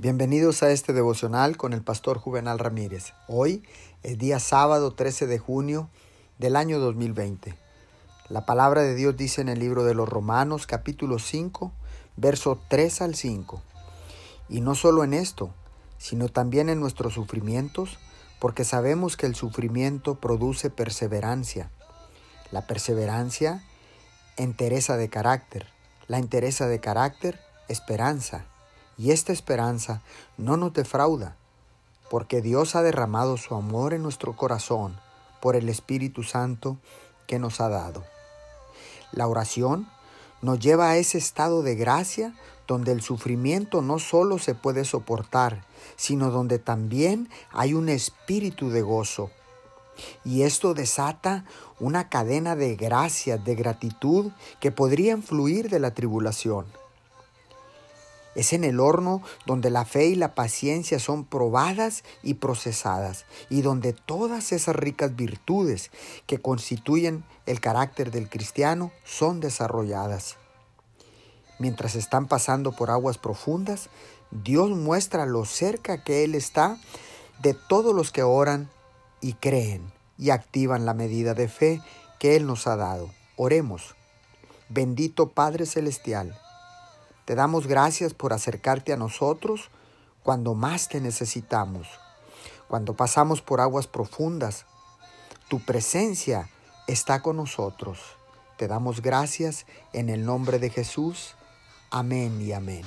Bienvenidos a este devocional con el pastor Juvenal Ramírez. Hoy es día sábado 13 de junio del año 2020. La palabra de Dios dice en el libro de los Romanos capítulo 5, verso 3 al 5. Y no solo en esto, sino también en nuestros sufrimientos, porque sabemos que el sufrimiento produce perseverancia. La perseverancia, entereza de carácter. La entereza de carácter, esperanza y esta esperanza no nos defrauda, porque Dios ha derramado su amor en nuestro corazón por el Espíritu Santo que nos ha dado. La oración nos lleva a ese estado de gracia donde el sufrimiento no solo se puede soportar, sino donde también hay un espíritu de gozo. Y esto desata una cadena de gracias, de gratitud que podrían fluir de la tribulación. Es en el horno donde la fe y la paciencia son probadas y procesadas y donde todas esas ricas virtudes que constituyen el carácter del cristiano son desarrolladas. Mientras están pasando por aguas profundas, Dios muestra lo cerca que Él está de todos los que oran y creen y activan la medida de fe que Él nos ha dado. Oremos. Bendito Padre Celestial te damos gracias por acercarte a nosotros cuando más te necesitamos, cuando pasamos por aguas profundas. Tu presencia está con nosotros. Te damos gracias en el nombre de Jesús. Amén y amén.